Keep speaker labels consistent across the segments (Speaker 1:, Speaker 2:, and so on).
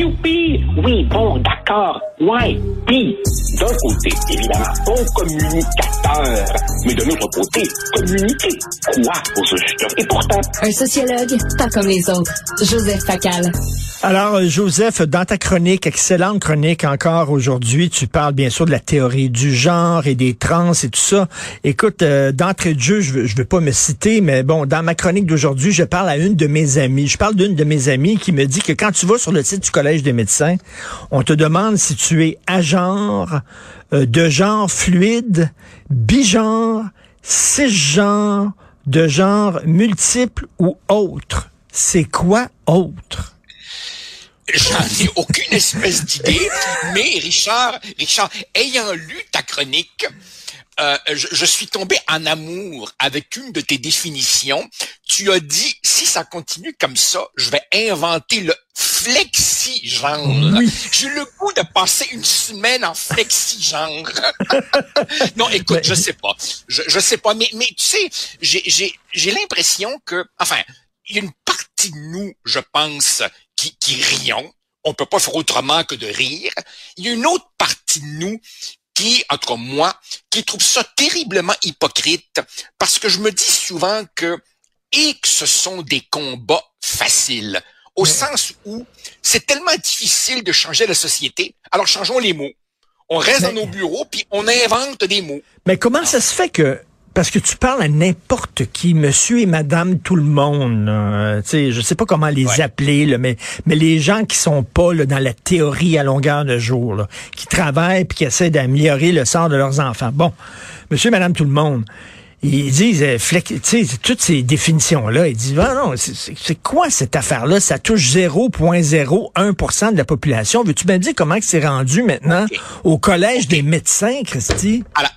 Speaker 1: Youpi! Oui, bon, d'accord. Ouais. Puis, d'un côté, évidemment, bon communicateur. Mais de l'autre côté, communiquer quoi aux auditeurs? Et pourtant...
Speaker 2: Un sociologue, pas comme les autres. Joseph Facal.
Speaker 3: Alors, Joseph, dans ta chronique, excellente chronique encore aujourd'hui, tu parles bien sûr de la théorie du genre et des trans et tout ça. Écoute, euh, d'entrée de jeu, je ne veux pas me citer, mais bon, dans ma chronique d'aujourd'hui, je parle à une de mes amies. Je parle d'une de mes amies qui me dit que quand tu vas sur le site du Collège des médecins, on te demande si tu es à genre, euh, de genre fluide, bigenre, cisgenre, de genre multiple ou autre. C'est quoi autre?
Speaker 4: J'en ai aucune espèce d'idée, mais Richard, Richard, ayant lu ta chronique, euh, je, je, suis tombé en amour avec une de tes définitions. Tu as dit, si ça continue comme ça, je vais inventer le flexi-genre. Oui. J'ai le goût de passer une semaine en flexi-genre. non, écoute, je sais pas. Je, je sais pas, mais, mais tu sais, j'ai l'impression que, enfin, il y a une partie de nous, je pense, qui, qui rions. On peut pas faire autrement que de rire. Il y a une autre partie de nous qui, entre moi, qui trouve ça terriblement hypocrite parce que je me dis souvent que et que ce sont des combats faciles au sens où c'est tellement difficile de changer la société. Alors changeons les mots. On reste dans nos bureaux puis on invente des mots.
Speaker 3: Mais comment ça se fait que parce que tu parles à n'importe qui, monsieur et madame tout le monde. Euh, sais, je sais pas comment les appeler, là, mais, mais les gens qui sont pas là, dans la théorie à longueur de jour, là, qui travaillent puis qui essaient d'améliorer le sort de leurs enfants. Bon, monsieur et madame tout le monde, ils disent, euh, sais, toutes ces définitions-là, ils disent, ah non, c'est quoi cette affaire-là? Ça touche 0,01% de la population. Veux-tu me dire comment c'est rendu maintenant au Collège des médecins, Christy?
Speaker 4: Alors,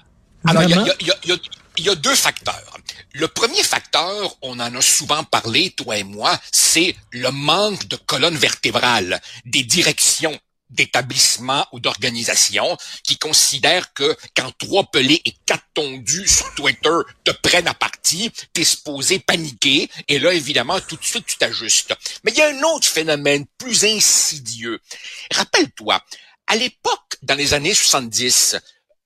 Speaker 4: alors il y a, y, a, y, a, il y a deux facteurs. Le premier facteur, on en a souvent parlé, toi et moi, c'est le manque de colonne vertébrale des directions d'établissements ou d'organisations qui considèrent que quand trois pelés et quatre tondus sur Twitter te prennent à partie, t'es supposé paniquer et là, évidemment, tout de suite, tu t'ajustes. Mais il y a un autre phénomène plus insidieux. Rappelle-toi, à l'époque, dans les années 70,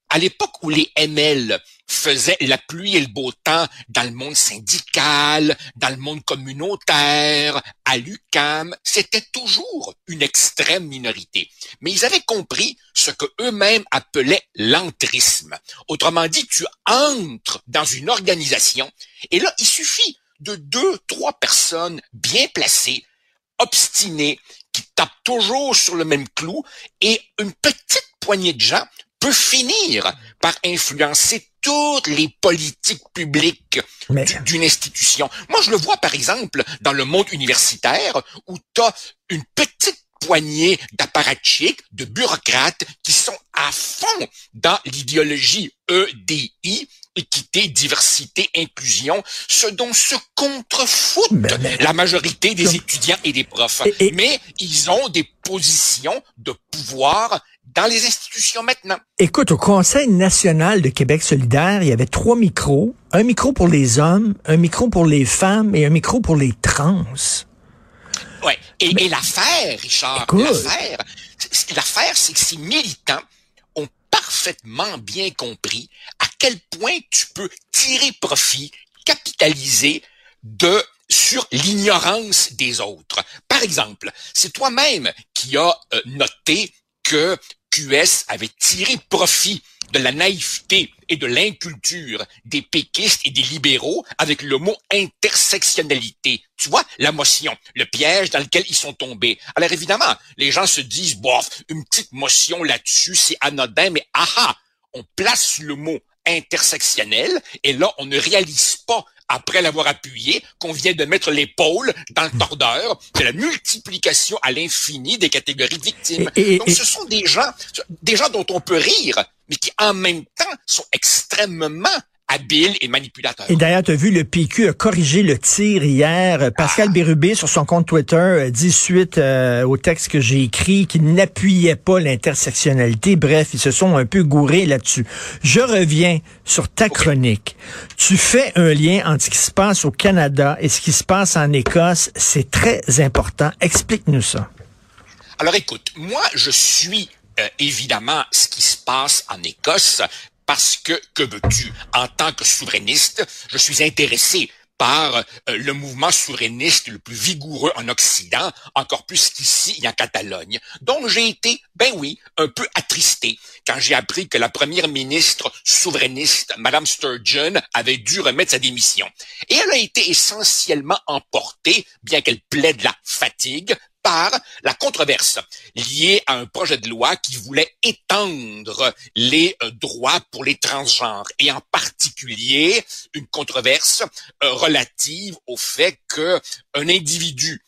Speaker 4: à l'époque où les ML faisait la pluie et le beau temps dans le monde syndical, dans le monde communautaire, à l'UCAM, c'était toujours une extrême minorité. Mais ils avaient compris ce que eux-mêmes appelaient l'entrisme. Autrement dit, tu entres dans une organisation et là, il suffit de deux, trois personnes bien placées, obstinées, qui tapent toujours sur le même clou et une petite poignée de gens peut finir par influencer toutes les politiques publiques d'une institution. Moi, je le vois, par exemple, dans le monde universitaire, où tu as une petite poignée d'apparatchiks, de bureaucrates qui sont à fond dans l'idéologie EDI, équité, diversité, inclusion, ce dont se contrefoutent la majorité des étudiants et des profs. Mais ils ont des positions de pouvoir dans les institutions maintenant.
Speaker 3: Écoute, au Conseil national de Québec solidaire, il y avait trois micros. Un micro pour les hommes, un micro pour les femmes et un micro pour les trans.
Speaker 4: Ouais. Et, et l'affaire, Richard, l'affaire, l'affaire, c'est que ces militants ont parfaitement bien compris à quel point tu peux tirer profit, capitaliser de sur l'ignorance des autres. Par exemple, c'est toi-même qui as euh, noté que QS avait tiré profit de la naïveté et de l'inculture des péquistes et des libéraux avec le mot intersectionnalité. Tu vois, la motion, le piège dans lequel ils sont tombés. Alors évidemment, les gens se disent, bof, une petite motion là-dessus, c'est anodin, mais aha, on place le mot intersectionnel et là, on ne réalise pas après l'avoir appuyé, qu'on vient de mettre l'épaule dans le tordeur. C'est la multiplication à l'infini des catégories de victimes. Donc, ce sont des gens, des gens dont on peut rire, mais qui en même temps sont extrêmement habile et manipulateur.
Speaker 3: Et d'ailleurs, tu as vu, le PQ a corrigé le tir hier. Pascal ah. Bérubé, sur son compte Twitter, dit suite euh, au texte que j'ai écrit qu'il n'appuyait pas l'intersectionnalité. Bref, ils se sont un peu gourés là-dessus. Je reviens sur ta chronique. Tu fais un lien entre ce qui se passe au Canada et ce qui se passe en Écosse. C'est très important. Explique-nous ça.
Speaker 4: Alors écoute, moi je suis euh, évidemment ce qui se passe en Écosse parce que, que veux-tu, en tant que souverainiste, je suis intéressé par euh, le mouvement souverainiste le plus vigoureux en Occident, encore plus qu'ici et en Catalogne. Donc j'ai été, ben oui, un peu attristé quand j'ai appris que la première ministre souverainiste, Madame Sturgeon, avait dû remettre sa démission. Et elle a été essentiellement emportée, bien qu'elle plaide la fatigue, par la controverse liée à un projet de loi qui voulait étendre les euh, droits pour les transgenres et en particulier une controverse euh, relative au fait que un individu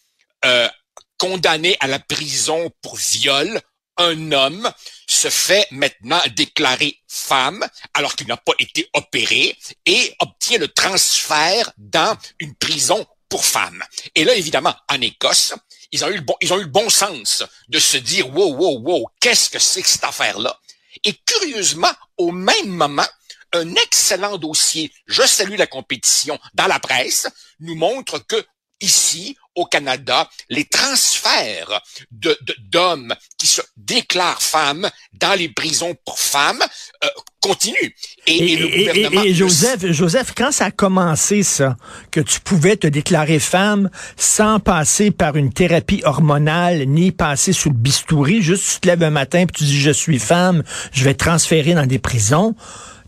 Speaker 4: euh, condamné à la prison pour viol un homme se fait maintenant déclarer femme alors qu'il n'a pas été opéré et obtient le transfert dans une prison pour femmes. Et là, évidemment, en Écosse, ils ont eu le bon, ils ont eu le bon sens de se dire, wow, wow, wow, qu'est-ce que c'est que cette affaire-là? Et curieusement, au même moment, un excellent dossier, je salue la compétition, dans la presse, nous montre que ici, au Canada, les transferts de, d'hommes qui se déclarent femmes dans les prisons pour femmes euh, continuent.
Speaker 3: Et, le gouvernement et, Joseph, Joseph, quand ça a commencé ça, que tu pouvais te déclarer femme sans passer par une thérapie hormonale ni passer sous le bistouri, juste tu te lèves un matin et tu dis je suis femme, je vais te transférer dans des prisons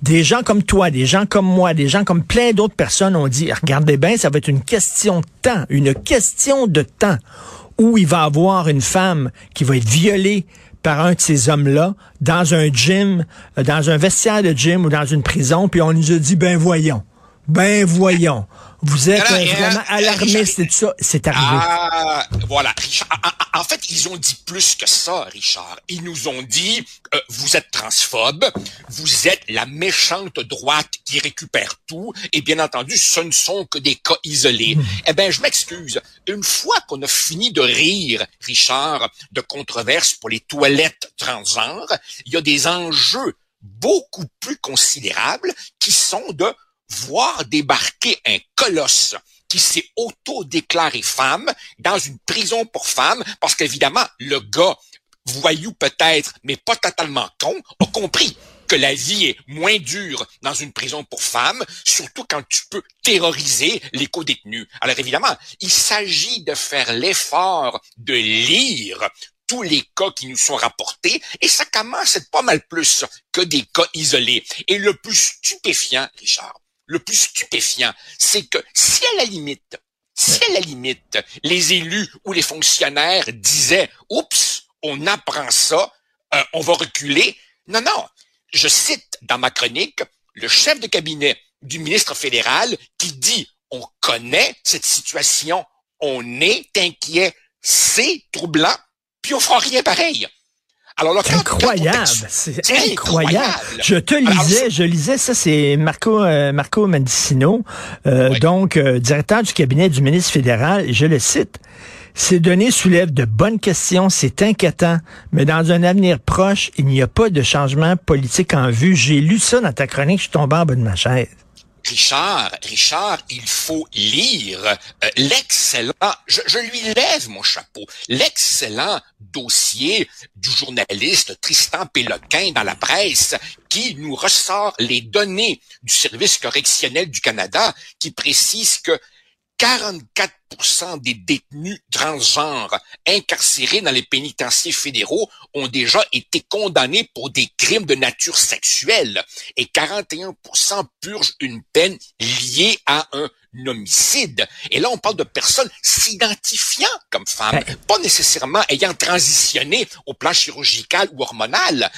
Speaker 3: des gens comme toi, des gens comme moi, des gens comme plein d'autres personnes ont dit, regardez bien, ça va être une question de temps, une question de temps où il va avoir une femme qui va être violée par un de ces hommes-là dans un gym, euh, dans un vestiaire de gym ou dans une prison, puis on nous a dit, ben voyons, ben voyons. Vous êtes vraiment alarmiste et tout ça. C'est arrivé.
Speaker 4: Ah, voilà, Richard. En fait, ils ont dit plus que ça, Richard. Ils nous ont dit, euh, vous êtes transphobe, vous êtes la méchante droite qui récupère tout, et bien entendu, ce ne sont que des cas isolés. Hmm. Eh ben, je m'excuse. Une fois qu'on a fini de rire, Richard, de controverses pour les toilettes transgenres, il y a des enjeux beaucoup plus considérables qui sont de voir débarquer un colosse qui s'est auto-déclaré femme dans une prison pour femmes, parce qu'évidemment, le gars, voyou peut-être, mais pas totalement con, a compris que la vie est moins dure dans une prison pour femmes, surtout quand tu peux terroriser les co-détenus. Alors évidemment, il s'agit de faire l'effort de lire tous les cas qui nous sont rapportés, et ça commence à être pas mal plus que des cas isolés. Et le plus stupéfiant, Richard, le plus stupéfiant, c'est que si à la limite, si à la limite, les élus ou les fonctionnaires disaient, oups, on apprend ça, euh, on va reculer. Non, non. Je cite dans ma chronique le chef de cabinet du ministre fédéral qui dit, on connaît cette situation, on est inquiet, c'est troublant, puis on fera rien pareil.
Speaker 3: Alors incroyable, c'est incroyable. Je te lisais, je lisais ça, c'est Marco euh, Marco Mendicino, euh, donc euh, directeur du cabinet du ministre fédéral. Je le cite. Ces données soulèvent de bonnes questions, c'est inquiétant, mais dans un avenir proche, il n'y a pas de changement politique en vue. J'ai lu ça dans ta chronique, je suis tombé en bas de ma chaise.
Speaker 4: Richard, Richard, il faut lire euh, l'excellent, je, je, lui lève mon chapeau, l'excellent dossier du journaliste Tristan Péloquin dans la presse qui nous ressort les données du service correctionnel du Canada qui précise que 44 des détenus transgenres incarcérés dans les pénitenciers fédéraux ont déjà été condamnés pour des crimes de nature sexuelle et 41 purgent une peine liée à un homicide. Et là, on parle de personnes s'identifiant comme femmes, pas nécessairement ayant transitionné au plan chirurgical ou hormonal.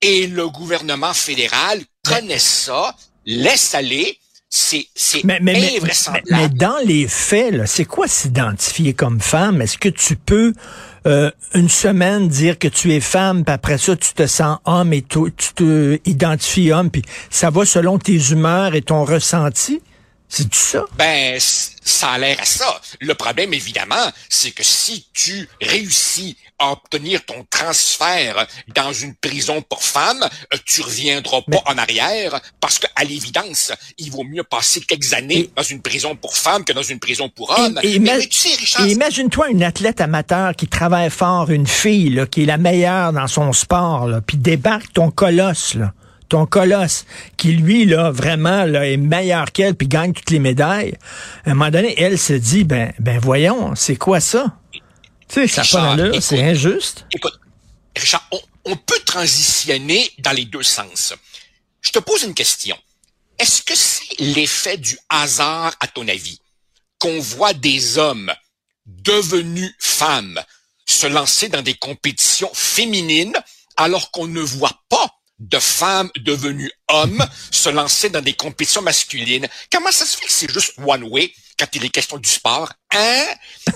Speaker 4: Et le gouvernement fédéral connaît ça, laisse aller, c'est mais, mais,
Speaker 3: mais, dans les faits, c'est quoi s'identifier comme femme? Est-ce que tu peux euh, une semaine dire que tu es femme, puis après ça, tu te sens homme et tu, te identifies homme, puis ça va selon tes humeurs et ton ressenti? C'est ça?
Speaker 4: Ben, ça a l'air à ça. Le problème, évidemment, c'est que si tu réussis obtenir ton transfert dans une prison pour femmes, euh, tu reviendras pas en arrière parce que, à l'évidence, il vaut mieux passer quelques années dans une prison pour femmes que dans une prison pour hommes.
Speaker 3: Et, imagine-toi une athlète amateur qui travaille fort, une fille là, qui est la meilleure dans son sport, là, puis débarque ton colosse. Là ton colosse, qui lui, là, vraiment, là, est meilleur qu'elle, puis gagne toutes les médailles, à un moment donné, elle se dit, ben, ben voyons, c'est quoi ça? Tu sais, ça c'est injuste.
Speaker 4: Écoute, Richard, on, peut transitionner dans les deux sens. Je te pose une question. Est-ce que c'est l'effet du hasard, à ton avis, qu'on voit des hommes devenus femmes se lancer dans des compétitions féminines alors qu'on ne voit pas de femmes devenues hommes se lancer dans des compétitions masculines? Comment ça se fait que c'est juste one way quand il est question du sport? Hein?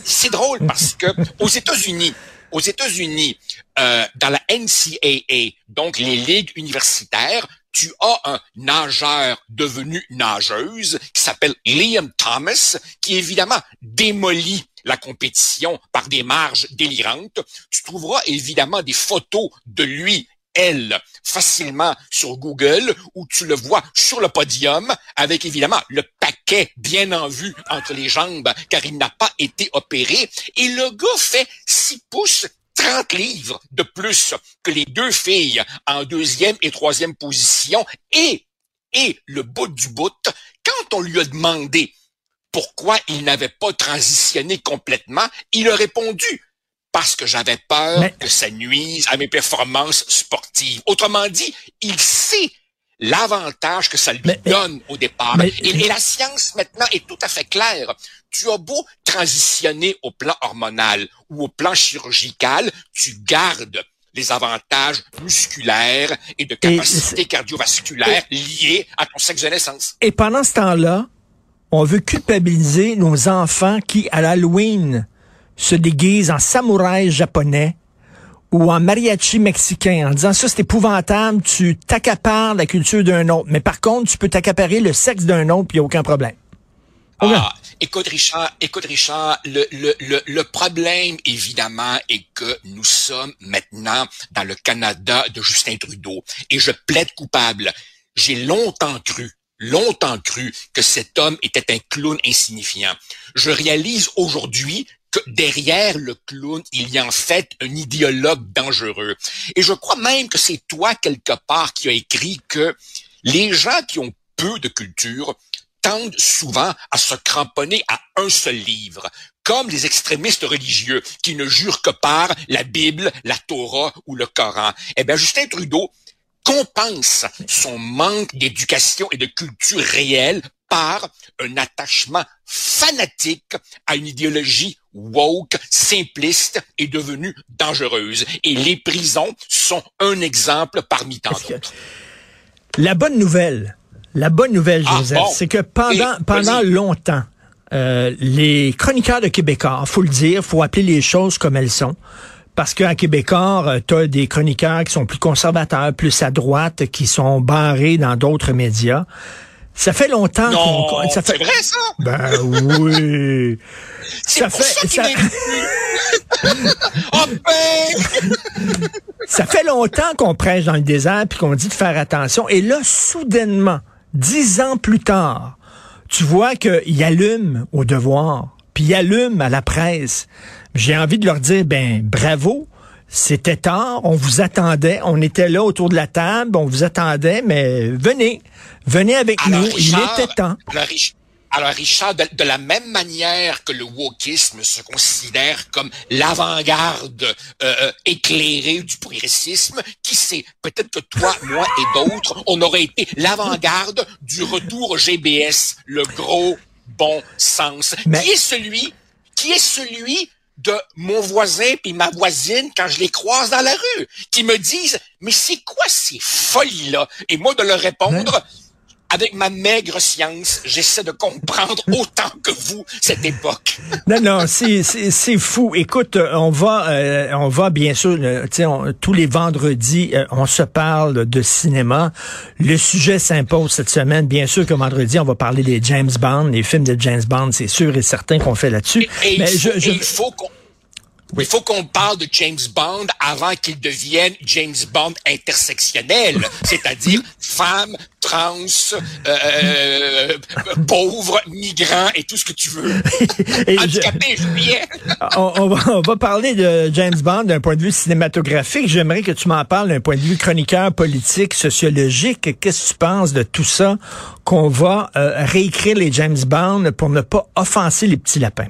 Speaker 4: C'est drôle parce que aux États-Unis, aux États-Unis, euh, dans la NCAA, donc les ligues universitaires, tu as un nageur devenu nageuse qui s'appelle Liam Thomas, qui évidemment démolit la compétition par des marges délirantes. Tu trouveras évidemment des photos de lui facilement sur Google où tu le vois sur le podium avec évidemment le paquet bien en vue entre les jambes car il n'a pas été opéré. Et le gars fait 6 pouces 30 livres de plus que les deux filles en deuxième et troisième position. Et et le bout du bout quand on lui a demandé pourquoi il n'avait pas transitionné complètement, il a répondu parce que j'avais peur que ça nuise à mes performances sportives. Autrement dit, il sait l'avantage que ça lui donne au départ. et, la science maintenant est tout à fait claire. Tu as beau transitionner au plan hormonal ou au plan chirurgical, tu gardes les avantages musculaires et de capacité cardiovasculaire liés à ton sexe de naissance.
Speaker 3: Et pendant ce temps-là, on veut culpabiliser nos enfants qui, à l'Halloween, se déguise en samouraï japonais ou en mariachi mexicain en disant ça c'est épouvantable, tu t'accapares la culture d'un autre, mais par contre tu peux t'accaparer le sexe d'un autre puis il n'y a aucun problème.
Speaker 4: Ah, écoute Richard, écoute Richard, le, le, le, le, problème évidemment est que nous sommes maintenant dans le Canada de Justin Trudeau et je plaide coupable. J'ai longtemps cru longtemps cru que cet homme était un clown insignifiant. Je réalise aujourd'hui que derrière le clown, il y a en fait un idéologue dangereux. Et je crois même que c'est toi, quelque part, qui as écrit que les gens qui ont peu de culture tendent souvent à se cramponner à un seul livre, comme les extrémistes religieux qui ne jurent que par la Bible, la Torah ou le Coran. Eh bien, Justin Trudeau compense son manque d'éducation et de culture réelle par un attachement fanatique à une idéologie woke, simpliste et devenue dangereuse. Et les prisons sont un exemple parmi tant d'autres.
Speaker 3: La bonne nouvelle, la bonne nouvelle, ah, Joseph, c'est que pendant, pendant longtemps, euh, les chroniqueurs de Québécois, faut le dire, faut appeler les choses comme elles sont. Parce qu'à Québécois, euh, tu as des chroniqueurs qui sont plus conservateurs, plus à droite, qui sont barrés dans d'autres médias. Ça fait longtemps
Speaker 4: qu'on... Ça fait... C'est vrai, ça?
Speaker 3: Ben oui.
Speaker 4: ça fait... Ça... oh ben!
Speaker 3: ça fait longtemps qu'on prêche dans le désert puis qu'on dit de faire attention. Et là, soudainement, dix ans plus tard, tu vois qu'il allume au devoir, puis il allume à la presse. J'ai envie de leur dire, ben bravo, c'était tard, on vous attendait, on était là autour de la table, on vous attendait, mais venez, venez avec nous, il était temps.
Speaker 4: Alors, Richard, de, la même manière que le wokisme se considère comme l'avant-garde euh, euh, éclairée du progressisme, qui sait, peut-être que toi, moi et d'autres, on aurait été l'avant-garde du retour au GBS, le gros bon sens, Mais... qui est celui, qui est celui de mon voisin puis ma voisine quand je les croise dans la rue, qui me disent mais c'est quoi ces folies là Et moi de leur répondre avec ma maigre science, j'essaie de comprendre autant que vous cette époque.
Speaker 3: non, non, c'est, c'est, fou. Écoute, euh, on va, euh, on va bien sûr, euh, on, tous les vendredis, on se parle de cinéma. Le sujet s'impose cette semaine. Bien sûr que vendredi, on va parler des James Bond, les films de James Bond, c'est sûr et certain qu'on fait là-dessus.
Speaker 4: Mais il faut qu'on il faut qu'on parle de James Bond avant qu'il devienne James Bond intersectionnel, c'est-à-dire femme, trans, euh, euh pauvre, migrant et tout ce que tu veux. Handicapé,
Speaker 3: je... on, on, va, on va parler de James Bond d'un point de vue cinématographique. J'aimerais que tu m'en parles d'un point de vue chroniqueur, politique, sociologique. Qu'est-ce que tu penses de tout ça qu'on va euh, réécrire les James Bond pour ne pas offenser les petits lapins?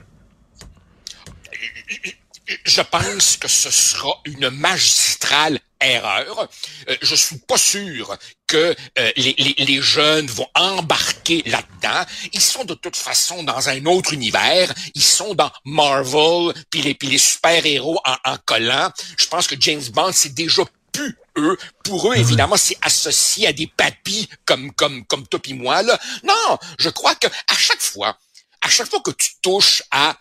Speaker 4: Je pense que ce sera une magistrale erreur. Euh, je suis pas sûr que euh, les, les, jeunes vont embarquer là-dedans. Ils sont de toute façon dans un autre univers. Ils sont dans Marvel, puis les, les super-héros en, en collant. Je pense que James Bond, c'est déjà plus eux. Pour eux, évidemment, c'est associé à des papis comme comme comme toi et moi. Là. Non, je crois que à chaque fois, à chaque fois que tu touches à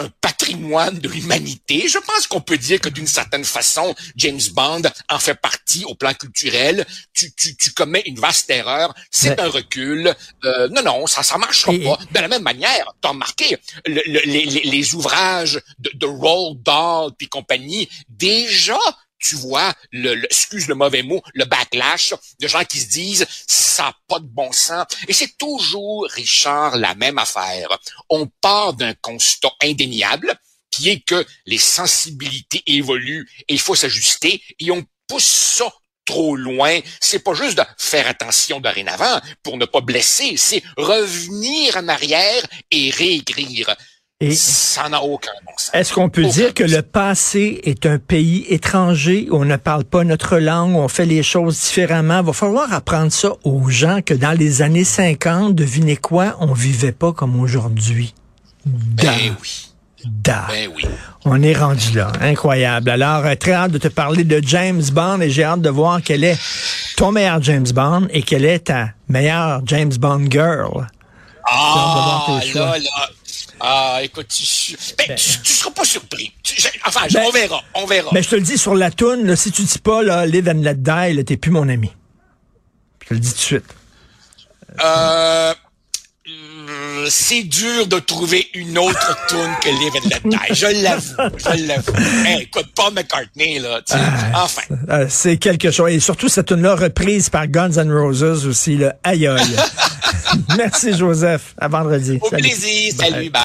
Speaker 4: un patrimoine de l'humanité. Je pense qu'on peut dire que d'une certaine façon, James Bond en fait partie au plan culturel. Tu, tu, tu commets une vaste erreur. C'est un recul. Euh, non, non, ça ça marchera pas. De la même manière, t'as remarqué, le, les, les, ouvrages de, de Roald Dahl puis compagnie, déjà tu vois, le, excuse le mauvais mot, le backlash de gens qui se disent ça n'a pas de bon sens. Et c'est toujours, Richard, la même affaire. On part d'un constat indéniable qui est que les sensibilités évoluent et il faut s'ajuster et on pousse ça trop loin. C'est pas juste de faire attention dorénavant pour ne pas blesser, c'est revenir en arrière et réécrire. Et ça n'a aucun bon sens.
Speaker 3: Est-ce qu'on peut dire que le passé est un pays étranger? Où on ne parle pas notre langue, où on fait les choses différemment? Il va falloir apprendre ça aux gens que dans les années 50, devinez quoi, on vivait pas comme aujourd'hui.
Speaker 4: Ben oui.
Speaker 3: Da. Ben oui. On est rendu là. Incroyable. Alors, euh, très hâte de te parler de James Bond et j'ai hâte de voir quel est ton meilleur James Bond et quelle est ta meilleure James Bond girl.
Speaker 4: Ah, là, là. Ah, écoute, tu, ben, ben, tu, seras pas surpris. enfin, ben, on verra, on verra.
Speaker 3: Mais je te le dis sur la toune, là, si tu dis pas là, live and let die, t'es plus mon ami. Je te le dis tout de suite.
Speaker 4: Euh, euh, c'est dur de trouver une autre tune que Live and Let Die. Je l'avoue, je l'avoue. Hey, écoute, Paul McCartney, là, ah, enfin.
Speaker 3: Euh, c'est quelque chose. Et surtout, cette tune-là reprise par Guns N' Roses aussi, le aïe Merci, Joseph. À vendredi.
Speaker 4: Au plaisir. Salut, bye.